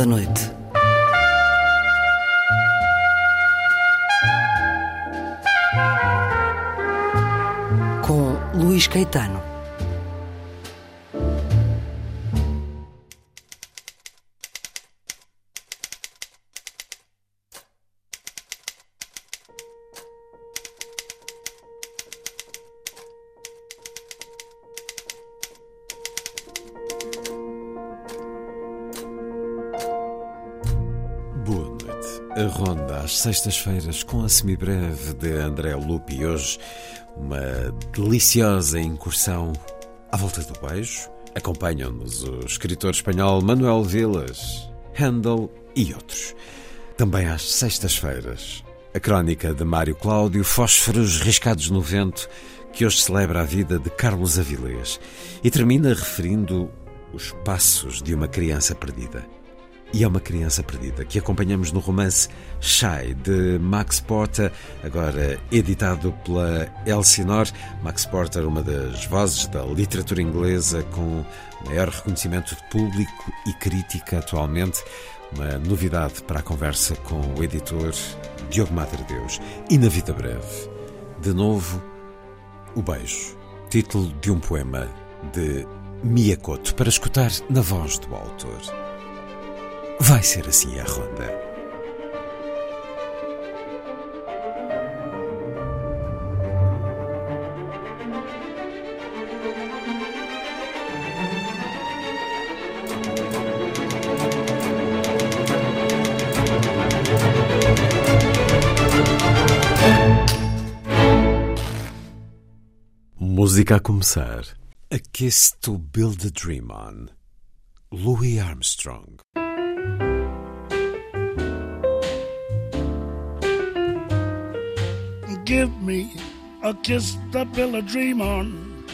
Da Noite. Às sextas-feiras com a semibreve de André Lupe hoje uma deliciosa incursão à volta do beijo. Acompanham-nos o escritor espanhol Manuel Vilas, Handel e outros. Também às sextas-feiras, a crónica de Mário Cláudio, Fósforos Riscados no Vento, que hoje celebra a vida de Carlos Avilés e termina referindo os passos de uma criança perdida. E é uma criança perdida que acompanhamos no romance Shy de Max Porter, agora editado pela Elsinore. Max Porter, uma das vozes da literatura inglesa com maior reconhecimento de público e crítica atualmente. Uma novidade para a conversa com o editor Diogo Madre Deus. E na vida breve, de novo, O Beijo, título de um poema de Miyakoto, para escutar na voz do autor. Vai ser assim a ronda. Música a começar. A Kiss to Build a Dream On. Louis Armstrong. Give me a kiss to build a dream on,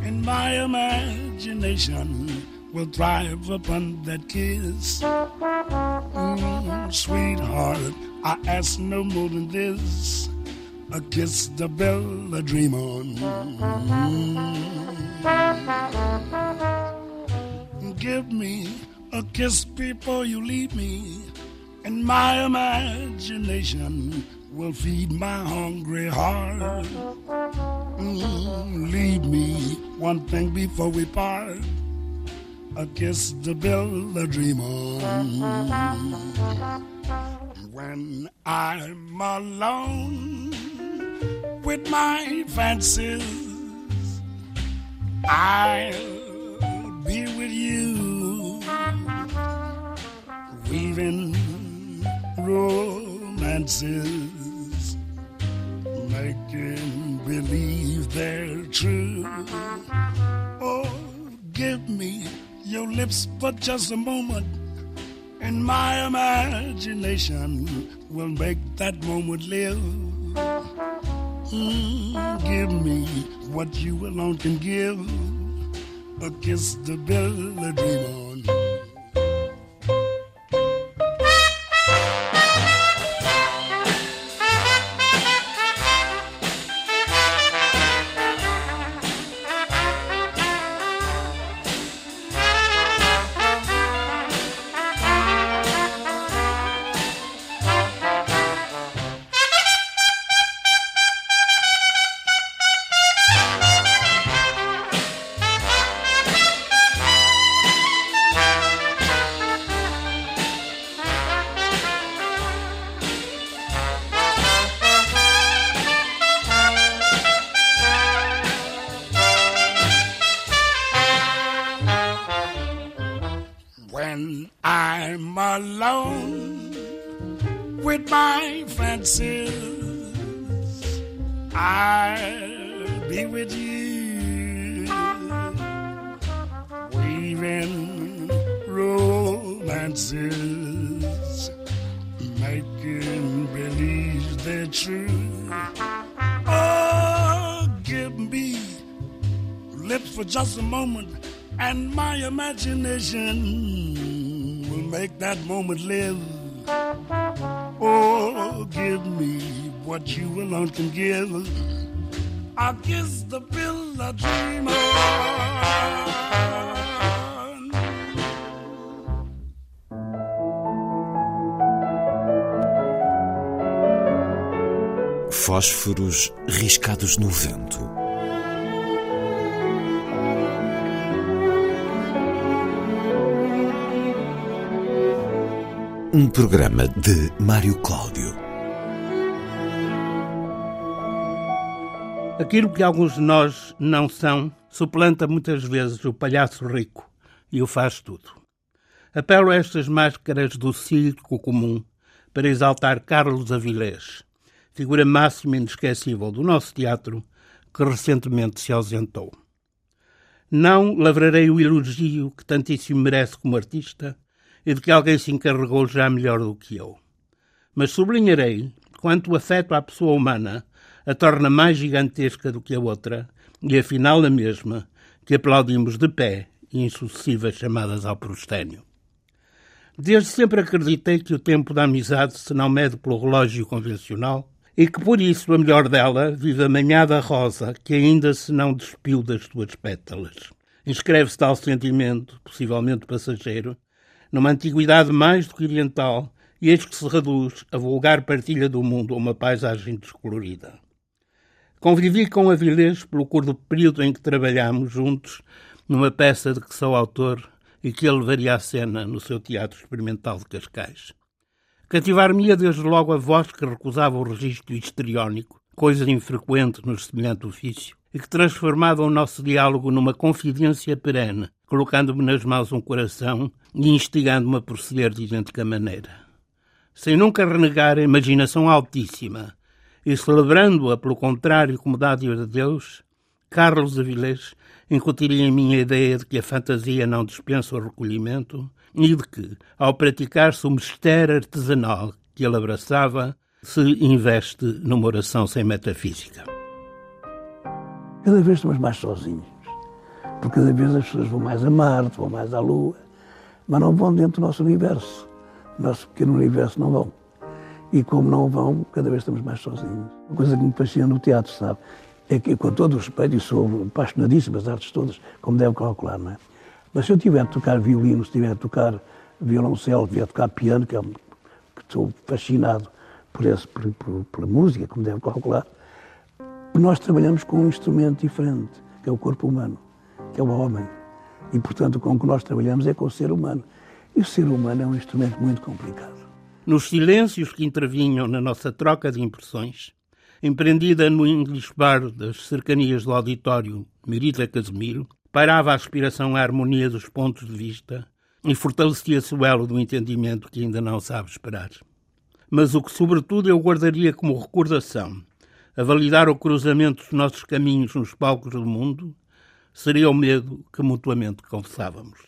and my imagination will thrive upon that kiss. Mm, sweetheart, I ask no more than this a kiss to build a dream on. Mm. Give me a kiss before you leave me, and my imagination will feed my hungry heart. Mm, leave me one thing before we part. A kiss to build a dream on. When I'm alone with my fancies, I'll be with you, weaving romances, lips for just a moment, and my imagination will make that moment live. Mm, give me what you alone can give a kiss to build a imagination will make that moment live. Oh, give me what you alone can give. I kiss the pill I dream on. Fósforos riscados no vento Um programa de Mário Cláudio. Aquilo que alguns de nós não são, suplanta muitas vezes o palhaço rico e o faz tudo. Apelo a estas máscaras do circo comum para exaltar Carlos Avilés, figura máxima e inesquecível do nosso teatro, que recentemente se ausentou. Não lavrarei o elogio que tantíssimo merece como artista e de que alguém se encarregou já melhor do que eu. Mas sublinharei quanto o afeto à pessoa humana a torna mais gigantesca do que a outra e afinal a mesma que aplaudimos de pé em sucessivas chamadas ao prosténio. Desde sempre acreditei que o tempo da amizade se não mede pelo relógio convencional e que por isso a melhor dela vive a manhada rosa que ainda se não despiu das suas pétalas. Inscreve-se tal sentimento, possivelmente passageiro, numa antiguidade mais do que oriental e eis que se reduz a vulgar partilha do mundo a uma paisagem descolorida. Convivi com Avilés pelo curto período em que trabalhámos juntos numa peça de que sou autor e que ele levaria à cena no seu Teatro Experimental de Cascais. Cativar-me-ia desde logo a voz que recusava o registro histriónico, coisa infrequente no semelhante ofício, e que transformava o nosso diálogo numa confidência perene, colocando-me nas mãos um coração e instigando-me a proceder de idêntica maneira. Sem nunca renegar a imaginação altíssima e celebrando-a, pelo contrário, como dádiva de Deus, Carlos Avilés incutiria em mim a ideia de que a fantasia não dispensa o recolhimento e de que, ao praticar-se o mistério artesanal que ele abraçava, se investe numa oração sem metafísica. Cada vez estamos mais sozinhos, porque cada vez as pessoas vão mais a Marte, vão mais à Lua, mas não vão dentro do nosso universo. Nosso pequeno universo não vão. E como não vão, cada vez estamos mais sozinhos. Uma coisa que me fascina no teatro, sabe? É que, com todo o respeito, e sou apaixonadíssimo das artes todas, como deve calcular, não é? Mas se eu tiver a tocar violino, se tiver a tocar violoncelo, se tiver a tocar piano, que, é, que estou fascinado por, esse, por, por, pela música, como deve calcular, nós trabalhamos com um instrumento diferente, que é o corpo humano, é o homem. E, portanto, com o que nós trabalhamos é com o ser humano. E o ser humano é um instrumento muito complicado. Nos silêncios que intervinham na nossa troca de impressões, empreendida no English Bar das cercanias do auditório Mirita Casemiro, pairava a aspiração à harmonia dos pontos de vista e fortalecia-se o elo do entendimento que ainda não sabe esperar. Mas o que, sobretudo, eu guardaria como recordação, a validar o cruzamento dos nossos caminhos nos palcos do mundo, seria o medo que mutuamente confessávamos.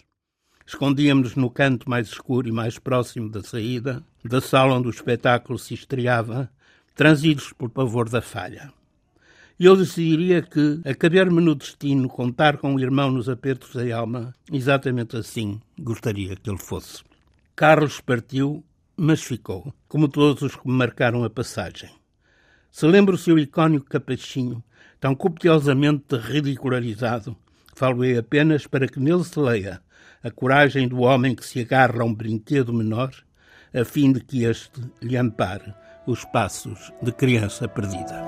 Escondíamos-nos no canto mais escuro e mais próximo da saída, da sala onde o espetáculo se estreava, transidos por pavor da falha. Eu decidiria que, a caber-me no destino contar com o irmão nos apertos da alma, exatamente assim gostaria que ele fosse. Carlos partiu, mas ficou, como todos os que me marcaram a passagem. Se lembra o seu icónico capachinho, tão copiosamente ridicularizado, falo-ei apenas para que nele se leia a coragem do homem que se agarra a um brinquedo menor, a fim de que este lhe ampare os passos de criança perdida.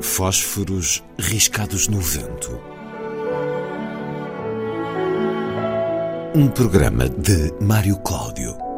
Fósforos riscados no vento. Um programa de Mário Cláudio.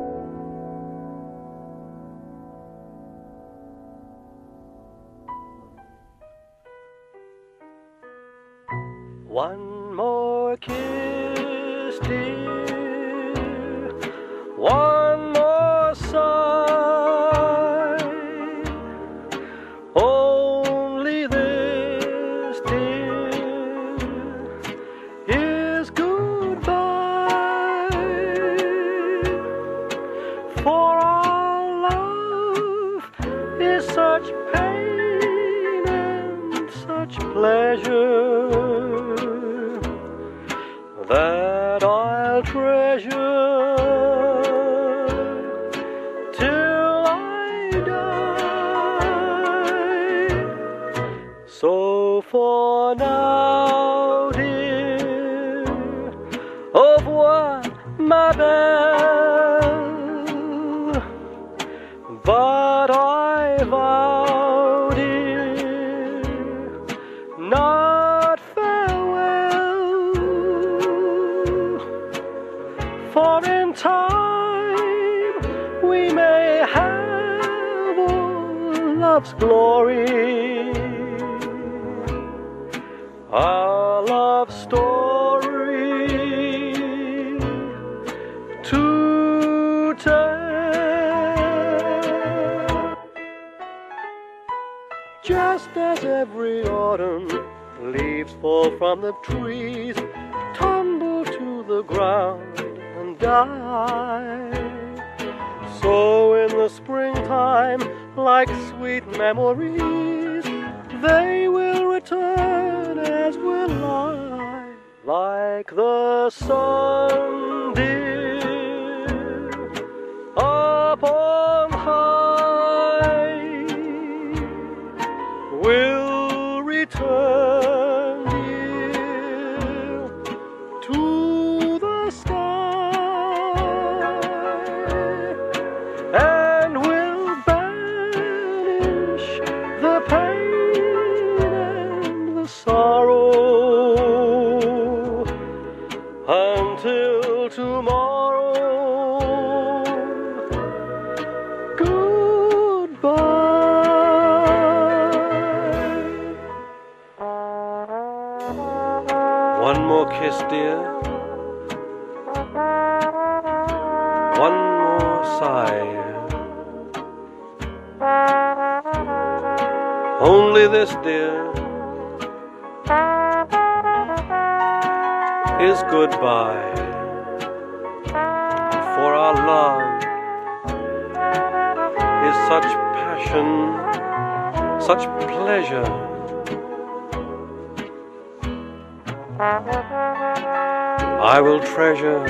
For in time we may have all love's glory. Our love story to tell. Just as every autumn leaves fall from the trees, tumble to the ground die. So in the springtime, like sweet memories, they will return as will I, like the sun, dear, this, dear, is goodbye. For our love is such passion, such pleasure. I will treasure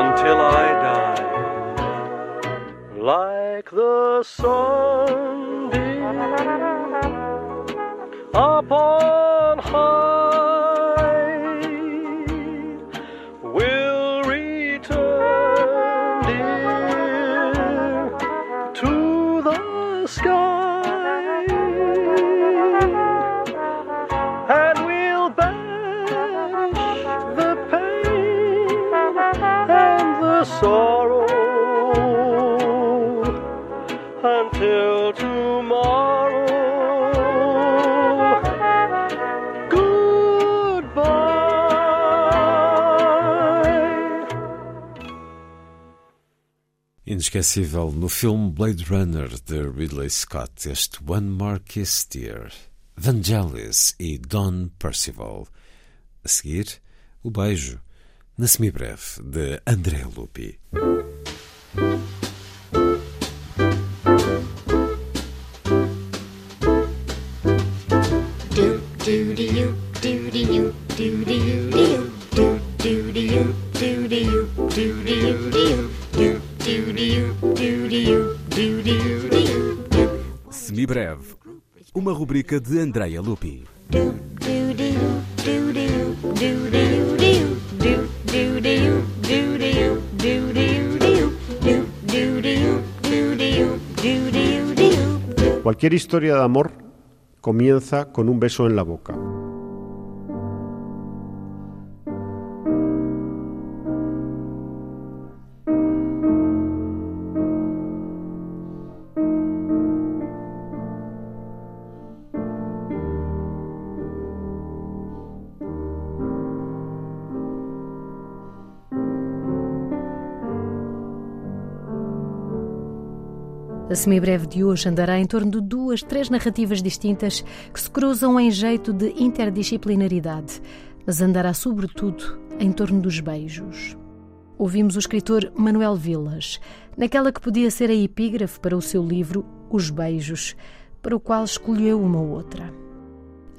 until I die, like the sunbeam upon high, Inesquecível no filme Blade Runner de Ridley Scott, este One More Kiss Dear, Vangelis e Don Percival. A seguir, o beijo, na semibreve, de André Lupi. De Andreia Lupi. Cualquier historia de amor comienza con un beso en la boca. Semibreve de hoje andará em torno de duas, três narrativas distintas que se cruzam em jeito de interdisciplinaridade, mas andará sobretudo em torno dos beijos. Ouvimos o escritor Manuel Vilas, naquela que podia ser a epígrafe para o seu livro Os Beijos, para o qual escolheu uma outra.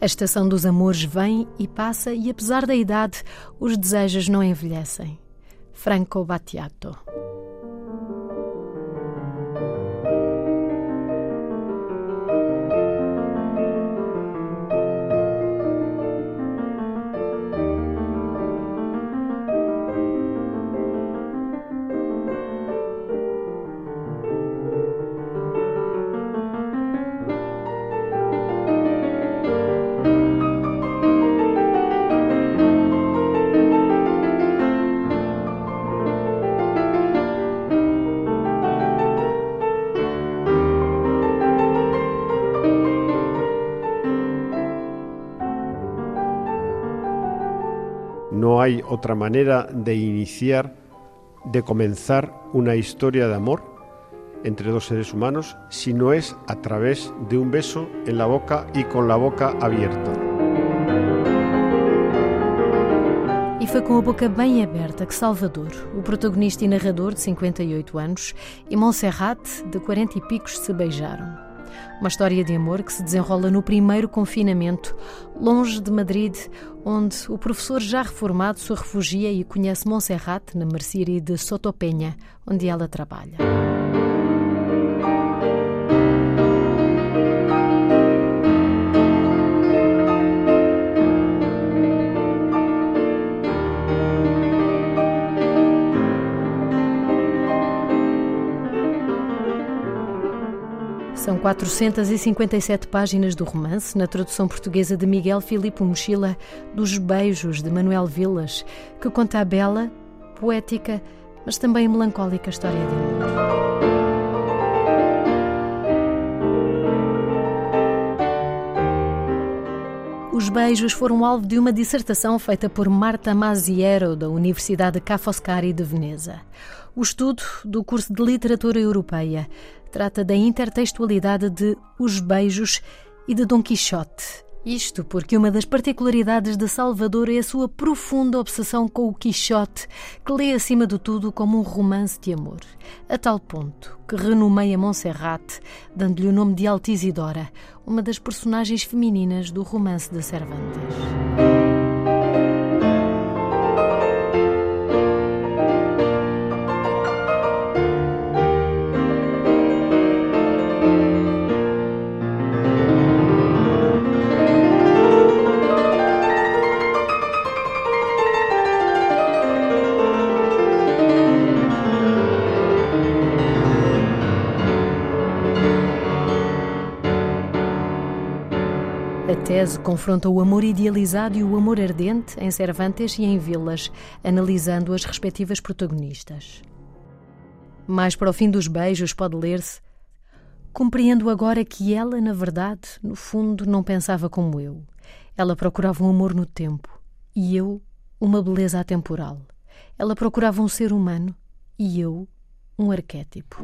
A estação dos amores vem e passa e, apesar da idade, os desejos não envelhecem. Franco Battiato. Otra manera de iniciar, de comenzar una historia de amor entre dos seres humanos si no es a través de un beso en la boca y con la boca abierta. E foi com a boca bem aberta que Salvador, o protagonista e narrador de 58 anos, e Montserrat, de 40 e picos, se beijaram. Uma história de amor que se desenrola no primeiro confinamento, longe de Madrid, onde o professor já reformado se refugia e conhece Montserrat na mercearia de Sotopenha, onde ela trabalha. São 457 páginas do romance, na tradução portuguesa de Miguel Filipe Mochila, dos Beijos, de Manuel Vilas, que conta a bela, poética, mas também melancólica história de amor. Os beijos foram alvo de uma dissertação feita por Marta Maziero, da Universidade Ca' Foscari de Veneza. O estudo do curso de Literatura Europeia trata da intertextualidade de Os Beijos e de Dom Quixote. Isto porque uma das particularidades de Salvador é a sua profunda obsessão com o Quixote, que lê acima de tudo como um romance de amor, a tal ponto que renomeia Montserrat, dando-lhe o nome de Altisidora, uma das personagens femininas do romance de Cervantes. A tese confronta o amor idealizado e o amor ardente em Cervantes e em Vilas, analisando as respectivas protagonistas. Mais para o fim dos beijos pode ler-se: Compreendo agora que ela, na verdade, no fundo, não pensava como eu. Ela procurava um amor no tempo e eu, uma beleza atemporal. Ela procurava um ser humano e eu, um arquétipo.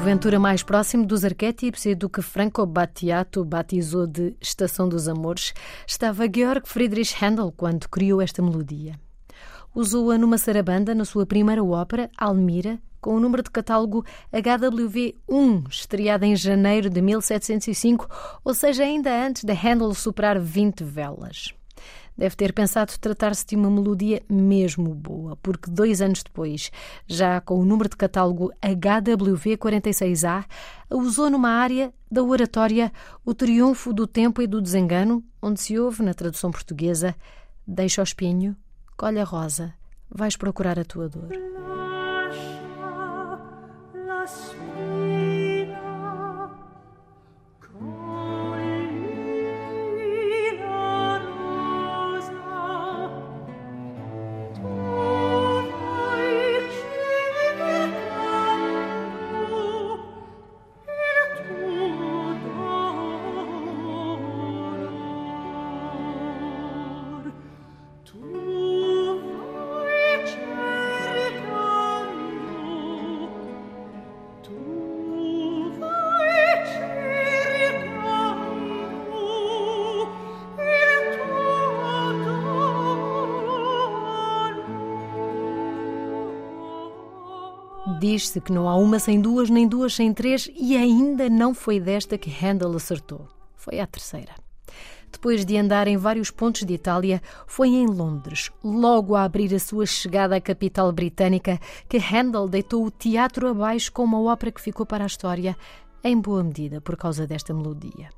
Porventura mais próximo dos arquétipos e do que Franco Battiato batizou de Estação dos Amores, estava Georg Friedrich Handel quando criou esta melodia. Usou-a numa sarabanda na sua primeira ópera, Almira, com o número de catálogo HWV1, estreada em janeiro de 1705, ou seja, ainda antes de Handel superar 20 velas. Deve ter pensado tratar-se de uma melodia mesmo boa, porque dois anos depois, já com o número de catálogo HWV46A, a usou numa área da oratória O Triunfo do Tempo e do Desengano, onde se ouve, na tradução portuguesa, Deixa o espinho, colhe a rosa, vais procurar a tua dor. Diz-se que não há uma sem duas, nem duas sem três, e ainda não foi desta que Handel acertou. Foi a terceira. Depois de andar em vários pontos de Itália, foi em Londres, logo a abrir a sua chegada à capital britânica, que Handel deitou o teatro abaixo com uma ópera que ficou para a história, em boa medida por causa desta melodia.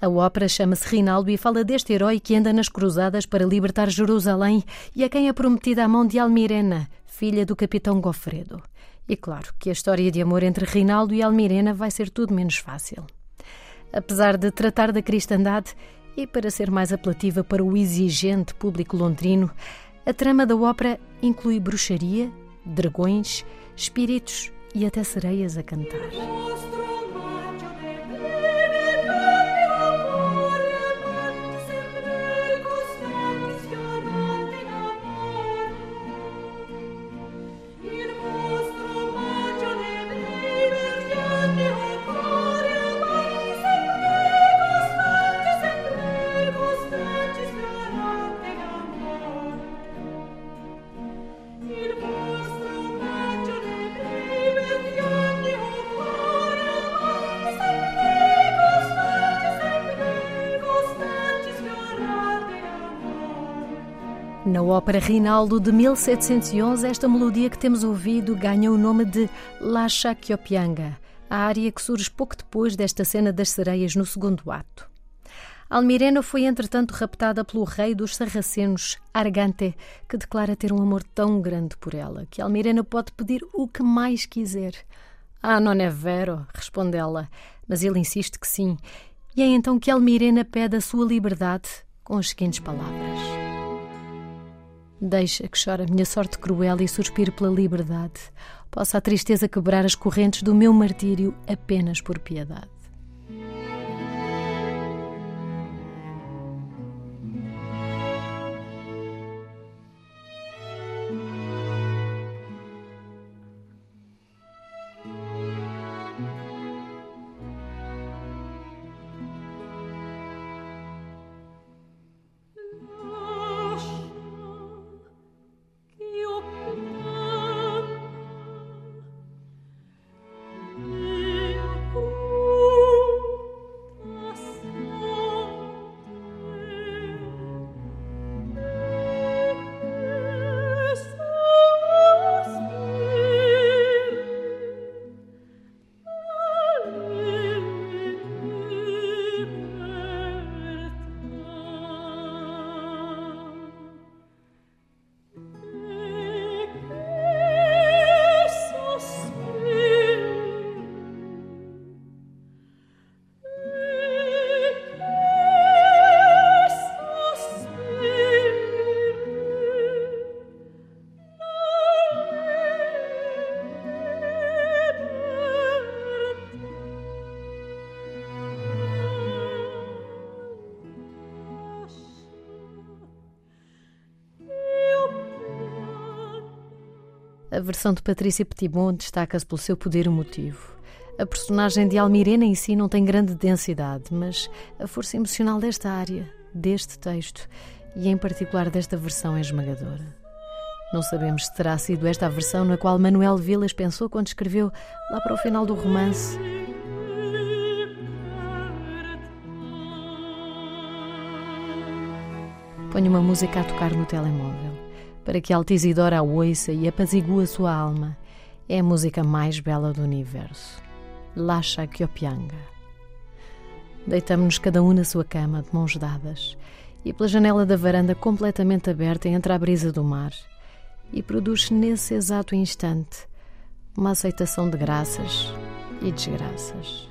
A ópera chama-se Rinaldo e fala deste herói que anda nas cruzadas para libertar Jerusalém e a quem é prometida a mão de Almirena, filha do capitão Gofredo. E claro que a história de amor entre Rinaldo e Almirena vai ser tudo menos fácil. Apesar de tratar da cristandade e para ser mais apelativa para o exigente público londrino, a trama da ópera inclui bruxaria, dragões, espíritos e até sereias a cantar. Na ópera Rinaldo de 1711, esta melodia que temos ouvido ganha o nome de La Chaquiopianga, a área que surge pouco depois desta cena das sereias no segundo ato. Almirena foi entretanto raptada pelo rei dos sarracenos, Argante, que declara ter um amor tão grande por ela que Almirena pode pedir o que mais quiser. Ah, não é vero, responde ela, mas ele insiste que sim. E é então que Almirena pede a sua liberdade com as seguintes palavras. Deixa que chore a minha sorte cruel e suspire pela liberdade. Possa a tristeza quebrar as correntes do meu martírio apenas por piedade. A versão de Patrícia Petitbon destaca-se pelo seu poder emotivo. A personagem de Almirena em si não tem grande densidade, mas a força emocional desta área, deste texto e em particular desta versão é esmagadora. Não sabemos se terá sido esta a versão na qual Manuel Vilas pensou quando escreveu, lá para o final do romance, Ponho uma música a tocar no telemóvel para que Altisidora a ouça e apazigue a sua alma. É a música mais bela do universo. Lacha Kyopianga. Deitamos-nos cada um na sua cama, de mãos dadas, e pela janela da varanda completamente aberta entra a brisa do mar, e produz nesse exato instante uma aceitação de graças e desgraças.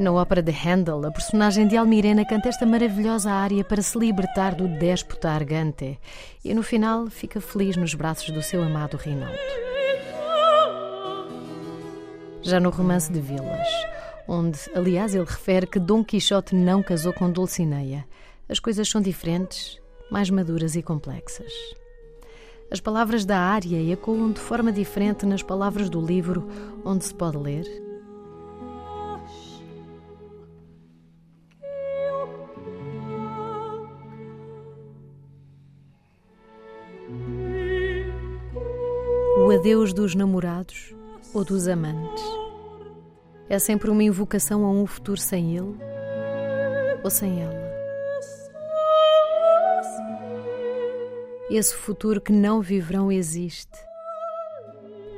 Na ópera de Handel, a personagem de Almirena canta esta maravilhosa área para se libertar do déspota argante e no final fica feliz nos braços do seu amado Rinaldo. Já no romance de Vilas, onde, aliás, ele refere que Dom Quixote não casou com Dulcinea, as coisas são diferentes, mais maduras e complexas. As palavras da área ecoam de forma diferente nas palavras do livro onde se pode ler adeus dos namorados ou dos amantes. É sempre uma invocação a um futuro sem ele ou sem ela. Esse futuro que não viverão existe.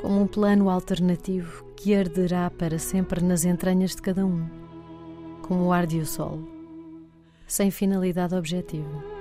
como um plano alternativo que arderá para sempre nas entranhas de cada um, como o ar e o sol, sem finalidade objetiva.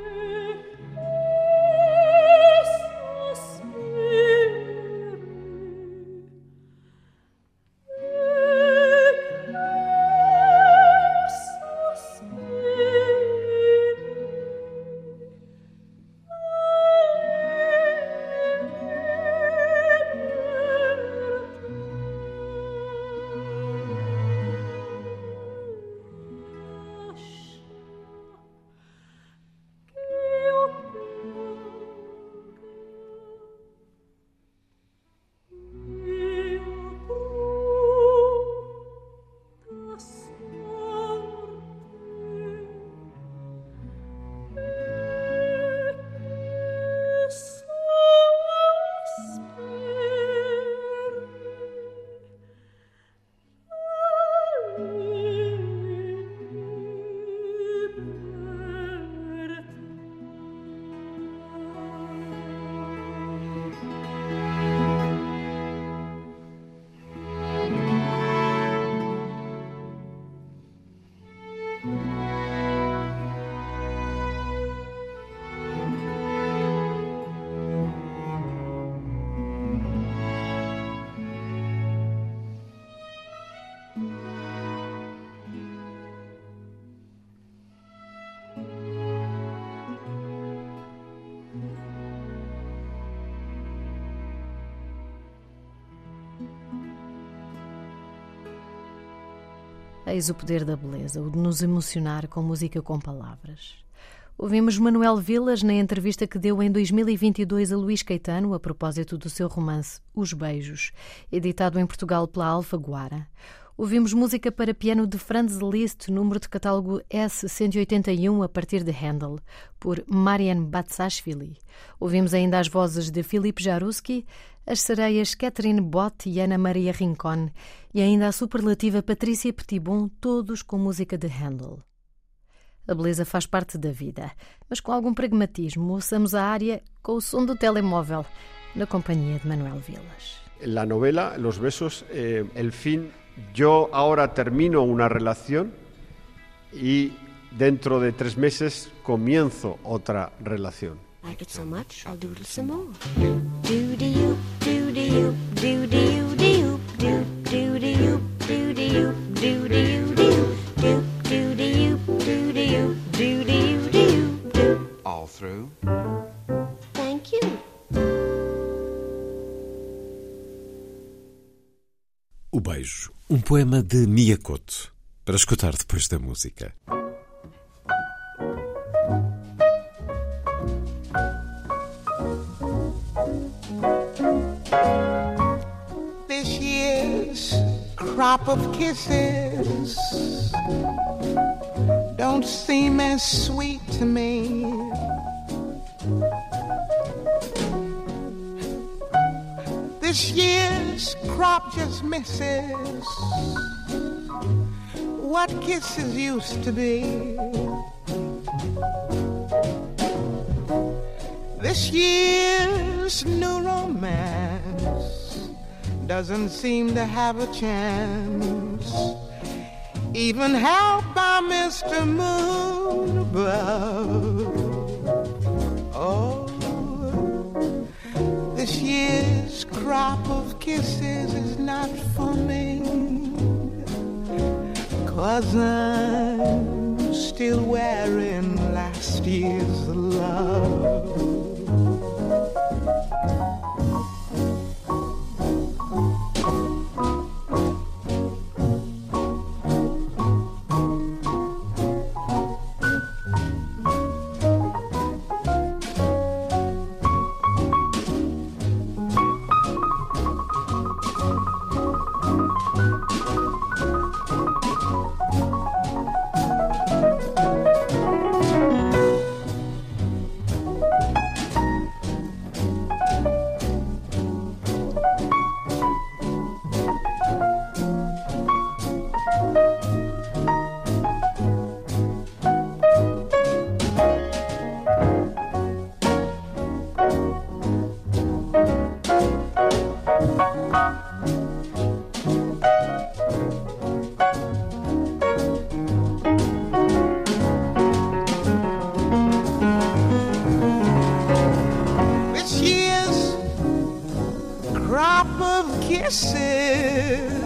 Eis o poder da beleza, o de nos emocionar com música com palavras. Ouvimos Manuel Vilas na entrevista que deu em 2022 a Luís Caetano a propósito do seu romance Os Beijos, editado em Portugal pela Alfaguara. Ouvimos música para piano de Franz Liszt, número de catálogo S181 a partir de Handel, por Marian Batsashvili. Ouvimos ainda as vozes de Philippe Jaruski, as sereias Catherine Bott e Ana Maria Rincon e ainda a superlativa Patrícia Petitbon, todos com música de Handel. A beleza faz parte da vida, mas com algum pragmatismo, ouçamos a área com o som do telemóvel, na companhia de Manuel Vilas. La novela Los besos, eh, el fin, yo ahora termino una relación y dentro de tres meses comienzo otra relación. All through. O beijo um poema de Miyakoto, para escutar depois da música. This year's crop of kisses don't seem as sweet to me. This year's crop just misses what kisses used to be. This year's new romance doesn't seem to have a chance. Even helped by Mr. Moon above. Crop of kisses is not for me. Cause I'm still wearing last year's love. kisses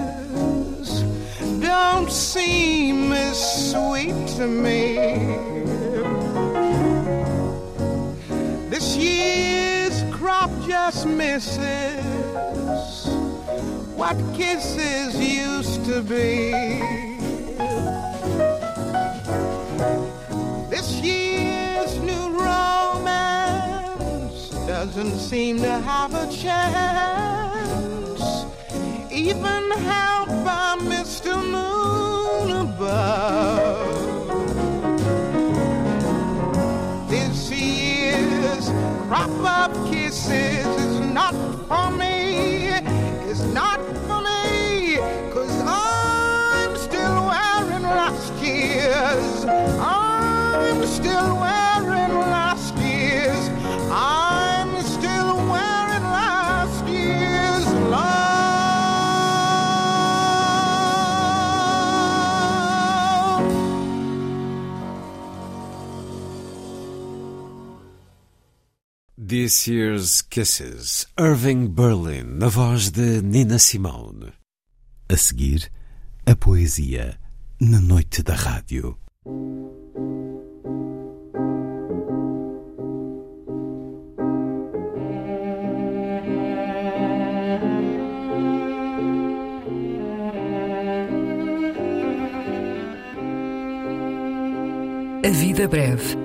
don't seem as sweet to me. This year's crop just misses what kisses used to be. This year's new romance doesn't seem to have a chance even helped by Mr. Moon above. This year's crop of kisses is not for me, is not for me, cause I'm still wearing last year's. I'm still wearing This Year's Kisses, Irving Berlin, na voz de Nina Simone. A seguir, a poesia na noite da rádio. A vida breve.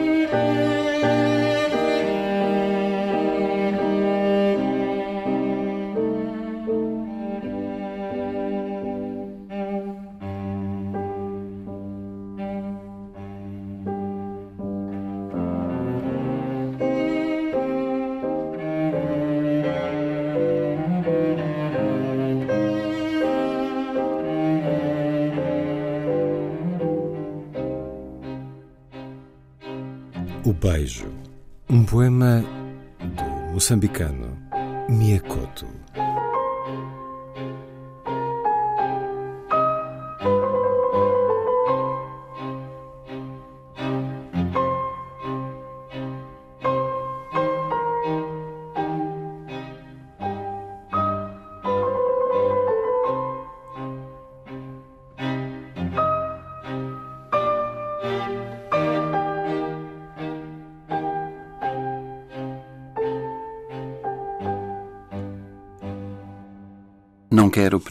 Beijo, um poema do moçambicano Miyakoto.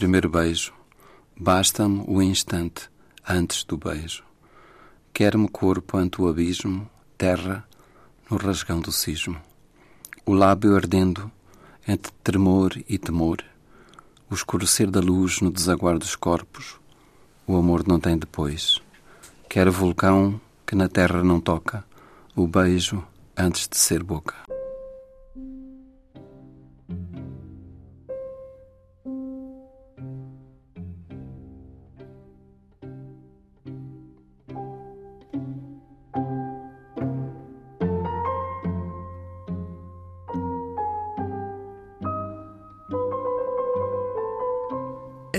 Primeiro beijo, basta-me o instante antes do beijo. Quero-me corpo ante o abismo, terra no rasgão do cismo. O lábio ardendo entre tremor e temor, o escurecer da luz no desaguar dos corpos, o amor não tem depois. Quero vulcão que na terra não toca, o beijo antes de ser boca.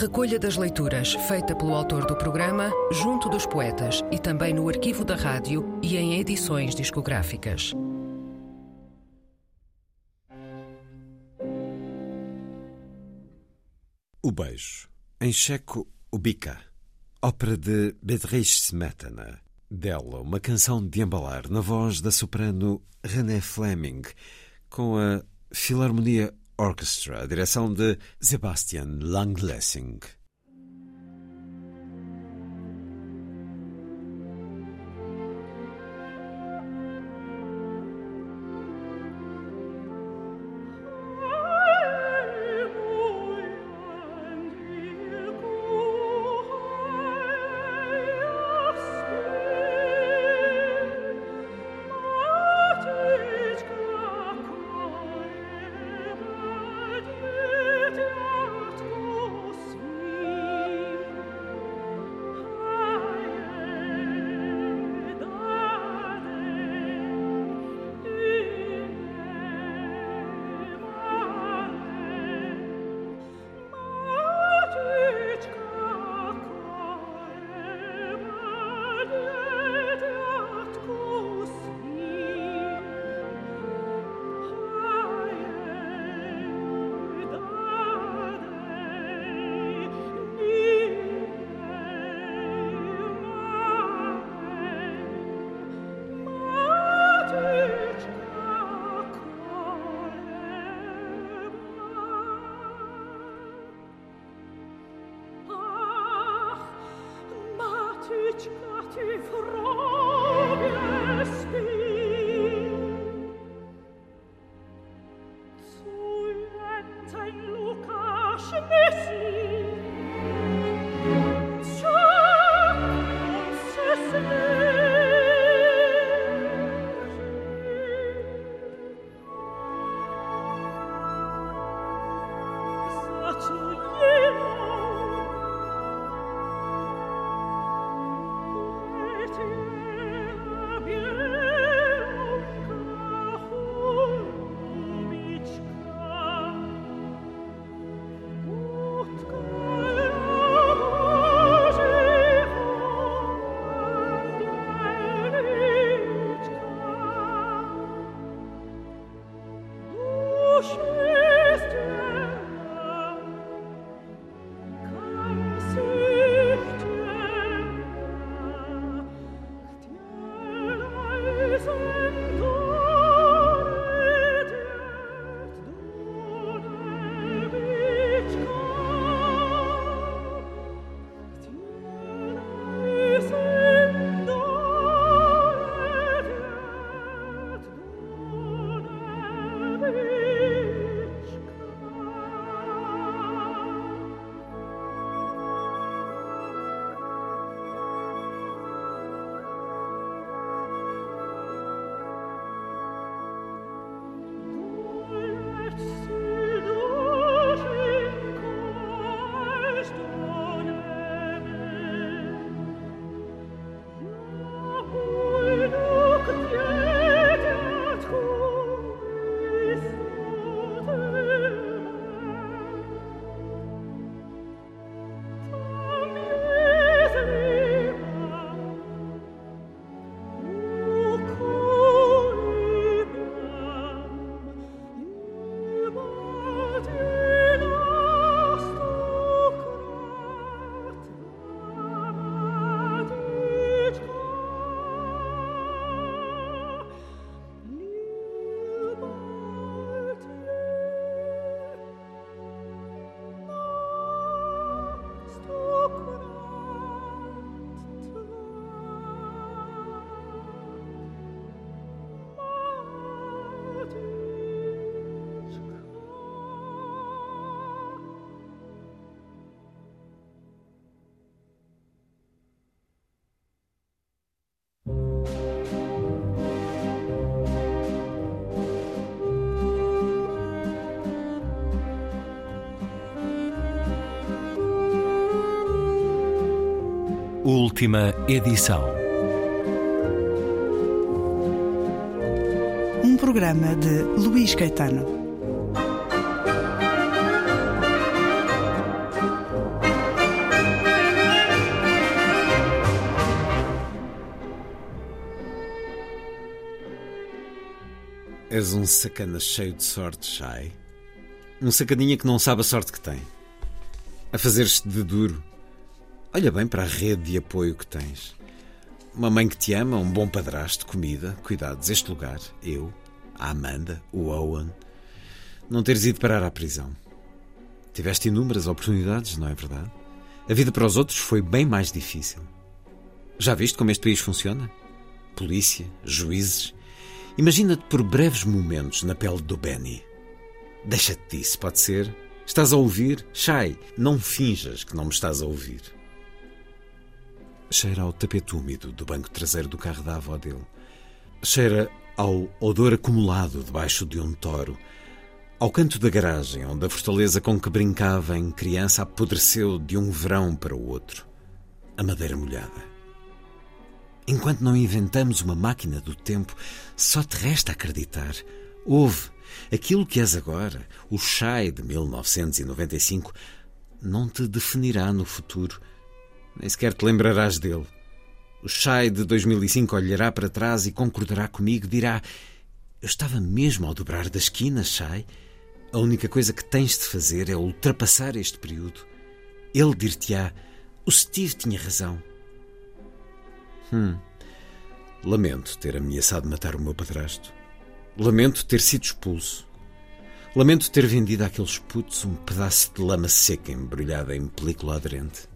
Recolha das leituras feita pelo autor do programa, junto dos poetas e também no arquivo da rádio e em edições discográficas. O Beijo, em checo, o Bica, ópera de Bedřich Smetana. Dela, uma canção de embalar na voz da soprano René Fleming, com a Philharmonia Orchestra, direção de Sebastian Langlessing. Última edição. Um programa de Luís Caetano. És um sacana cheio de sorte, Shai. Um sacaninha que não sabe a sorte que tem. A fazer-te de duro. Olha bem para a rede de apoio que tens. Uma mãe que te ama, um bom padrasto, comida, cuidados, este lugar, eu, a Amanda, o Owen. Não teres ido parar à prisão. Tiveste inúmeras oportunidades, não é verdade? A vida para os outros foi bem mais difícil. Já viste como este país funciona? Polícia, juízes. Imagina-te por breves momentos na pele do Benny. Deixa-te disso, pode ser? Estás a ouvir? Shai, não finjas que não me estás a ouvir. Cheira ao tapete úmido do banco traseiro do carro da avó dele. Cheira ao odor acumulado debaixo de um toro. Ao canto da garagem, onde a fortaleza com que brincava em criança apodreceu de um verão para o outro. A madeira molhada. Enquanto não inventamos uma máquina do tempo, só te resta acreditar. Houve. Aquilo que és agora, o Chai de 1995, não te definirá no futuro. Nem sequer te lembrarás dele. O Chai de 2005 olhará para trás e concordará comigo, dirá: Eu estava mesmo ao dobrar da esquina, Chai. A única coisa que tens de fazer é ultrapassar este período. Ele dir-te-á: O Steve tinha razão. Hum. Lamento ter ameaçado matar o meu padrasto. Lamento ter sido expulso. Lamento ter vendido àqueles putos um pedaço de lama seca embrulhada em película aderente.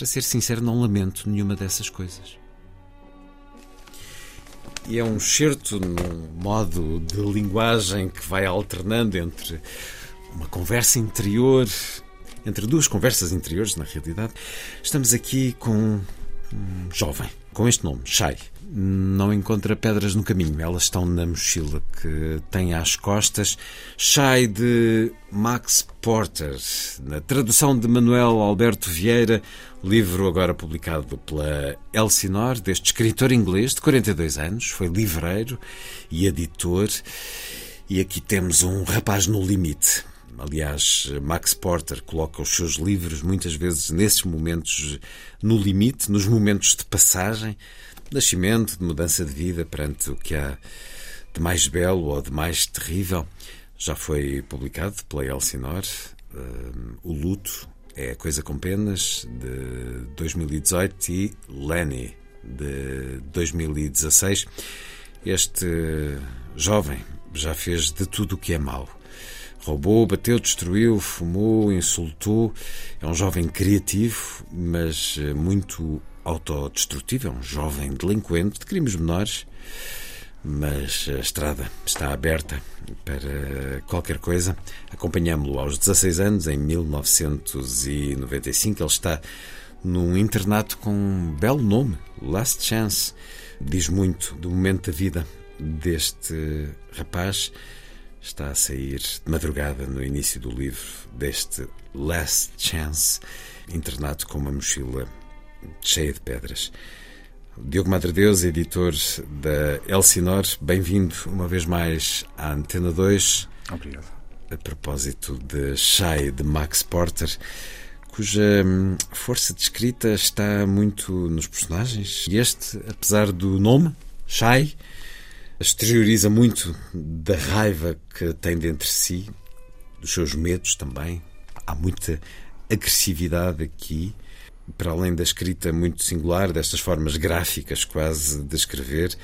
Para ser sincero, não lamento nenhuma dessas coisas. E é um certo num modo de linguagem que vai alternando entre uma conversa interior, entre duas conversas interiores, na realidade. Estamos aqui com um jovem, com este nome, Shai. Não encontra pedras no caminho, elas estão na mochila que tem às costas. Shai de Max Porter, na tradução de Manuel Alberto Vieira, livro agora publicado pela Elsinore, deste escritor inglês de 42 anos, foi livreiro e editor. E aqui temos um rapaz no limite. Aliás, Max Porter coloca os seus livros muitas vezes nesses momentos no limite, nos momentos de passagem, de nascimento, de mudança de vida perante o que há de mais belo ou de mais terrível já foi publicado pela Elsinore. Uh, o Luto é Coisa com Penas, de 2018, e Lenny, de 2016. Este jovem já fez de tudo o que é mau. Roubou, bateu, destruiu, fumou, insultou. É um jovem criativo, mas eh, muito autodestrutivo. É um jovem delinquente de crimes menores. Mas a estrada está aberta para qualquer coisa. Acompanhámo-lo aos 16 anos, em 1995. Ele está num internato com um belo nome, Last Chance. Diz muito do momento da vida deste rapaz está a sair de madrugada no início do livro deste Last Chance, internado com uma mochila cheia de pedras. Diogo Madre Deus, editor da Elsinor, bem-vindo uma vez mais à Antena 2. Obrigado. A propósito de Shy, de Max Porter, cuja hum, força de escrita está muito nos personagens. E este, apesar do nome, Shy, exterioriza muito da raiva que tem dentro de si, dos seus medos também. Há muita agressividade aqui, para além da escrita muito singular, destas formas gráficas quase de escrever.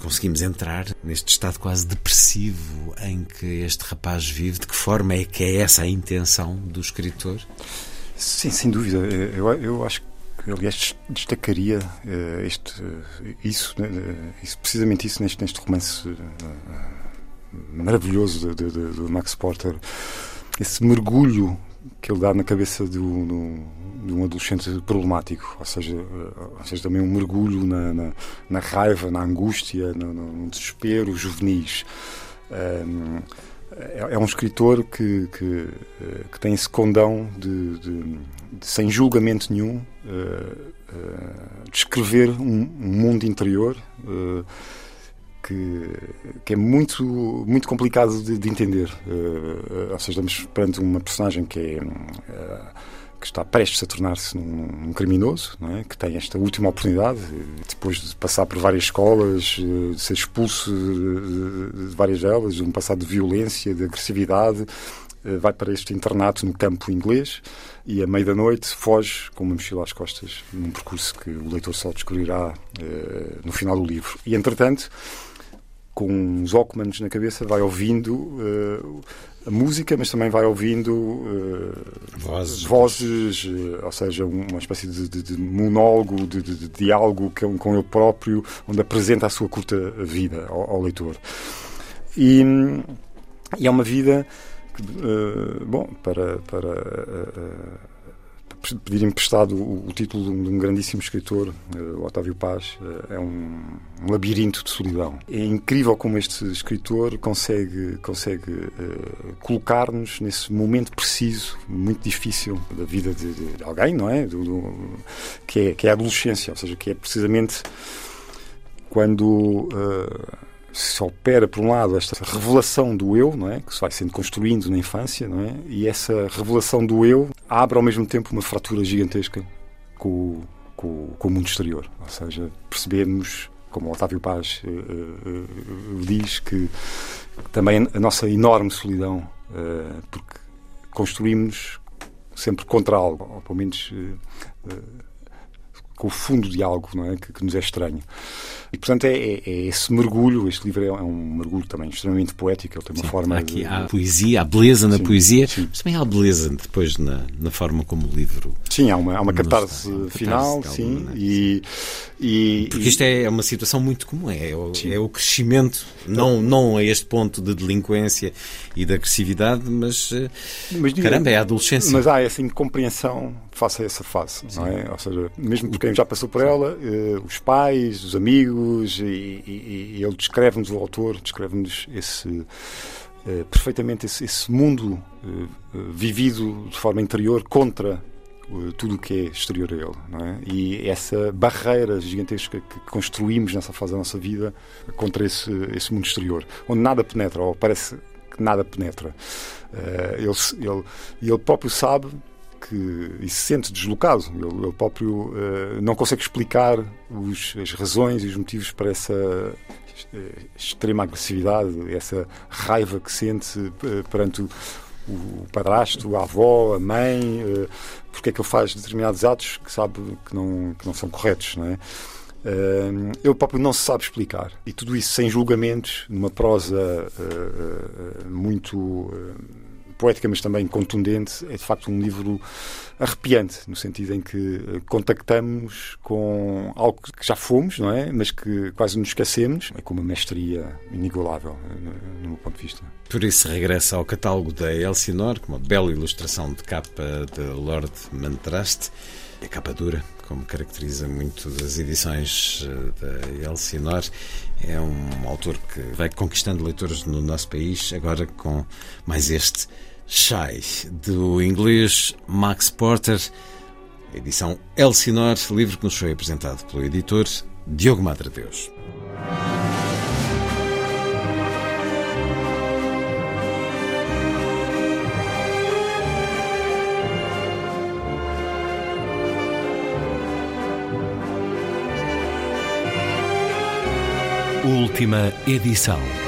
Conseguimos entrar neste estado quase depressivo em que este rapaz vive. De que forma é que é essa a intenção do escritor? Sim, sem dúvida. Eu, eu acho que aliás destacaria uh, este, uh, isso, né, isso, precisamente isso neste, neste romance uh, maravilhoso de, Max Porter, esse mergulho que ele dá na cabeça de um, de um adolescente problemático, ou seja, ou seja também um mergulho na, na, na raiva, na angústia, no, no desespero juvenis. Um, é, é, um escritor que, que, que tem esse condão de, de, de sem julgamento nenhum, descrever um, um, mundo interior uh, que, que, é muito, muito complicado de, de entender. ou seja, estamos perante uma personagem que é que está prestes a tornar-se num, num, criminoso, é? que tem esta última oportunidade, depois de passar por várias escolas, eh, de ser expulso de, de várias delas, de um passado de violência, de agressividade, eh, vai para este internato no campo inglês e, à meia da noite, foge com uma mochila às costas, num percurso que o leitor só descobrirá eh, no final do livro. E, entretanto, com uns Walkmans na cabeça, vai ouvindo uh, a música, mas também vai ouvindo uh, vozes, vozes uh, ou seja, uma espécie de, de, de monólogo, de, de, diálogo com, ele próprio, onde apresenta a sua curta vida ao, ao leitor. E, e, é uma vida bom, para, para pedir emprestado o, título de um, grandíssimo escritor, uh, Otávio Paz, uh, é um, labirinto de solidão. É incrível como este escritor consegue, consegue uh, colocar-nos nesse momento preciso, muito difícil da vida de, de alguém, não é? Do, do, que é? Que é a adolescência, ou seja, que é precisamente quando se opera, por um lado, esta revelação do eu, não é? que se vai sendo construindo na infância, não é? e essa revelação do eu abre ao mesmo tempo uma fratura gigantesca com, com, com o mundo exterior. Ou seja, percebemos, como o Otávio Paz uh, uh, diz, que também a nossa enorme solidão, uh, porque construímos sempre contra algo, ou pelo menos com o fundo de algo não é? que, que nos é estranho. E, portanto, é, é, é, esse mergulho. Este livro é um mergulho também extremamente poético. Ele tem uma sim, forma. Aqui de, há poesia, há beleza na sim, poesia, sim. mas também há beleza depois na, na forma como o livro. Sim, há uma, há uma catarse final, sim. E, e, Porque isto é uma situação muito comum. É, o, é o crescimento, não, não a este ponto de delinquência e de agressividade, mas, mas caramba, é a adolescência. Mas há essa incompreensão face a essa fase, não é? Ou seja, mesmo por quem já passou por ela, uh, os pais, os amigos, e, e, e ele descreve-nos, o autor, descreve-nos esse. Uh, perfeitamente esse, esse mundo uh, vivido de forma interior contra tudo o que é exterior a ele. É? E essa barreira gigantesca que construímos nessa fase da nossa vida contra esse, esse mundo exterior, onde nada penetra, ou parece que nada penetra. Ele, ele, ele próprio sabe que e se sente deslocado. Ele, ele próprio uh, não consegue explicar os, as razões e os motivos para essa eh, extrema agressividade, essa raiva que sente eh, perante o, o padrasto, a avó, a mãe, eh, porque é que ele faz determinados atos que sabe que não, que não são corretos, não é? Uh, ele próprio não se sabe explicar. E tudo isso sem julgamentos, numa prosa uh, uh, muito poética, mas também contundente, é de facto um livro arrepiante, no sentido em que contactamos com algo que já fomos, não é? Mas que quase nos esquecemos, é com uma mestria inigualável, no, no meu ponto de vista. Por isso regressa ao catálogo da Elsinore, com uma bela ilustração de capa de Lord Mantraste, e a capa dura, como caracteriza muito das edições da Elsinore. É um autor que vai conquistando leitores no nosso país, agora com mais este Shy, do inglês Max Porter, edição Elsinore, livro que nos foi apresentado pelo editor Diogo Madre Deus. Última edição.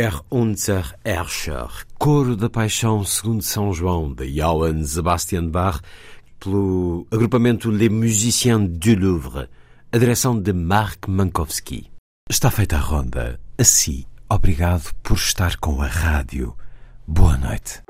Er unser Herrscher, Coro da Paixão segundo São João, de Johann Sebastian Bach, pelo agrupamento Les Musiciens du Louvre, a direção de Marc Mankowski. Está feita a ronda. Assim, obrigado por estar com a rádio. Boa noite.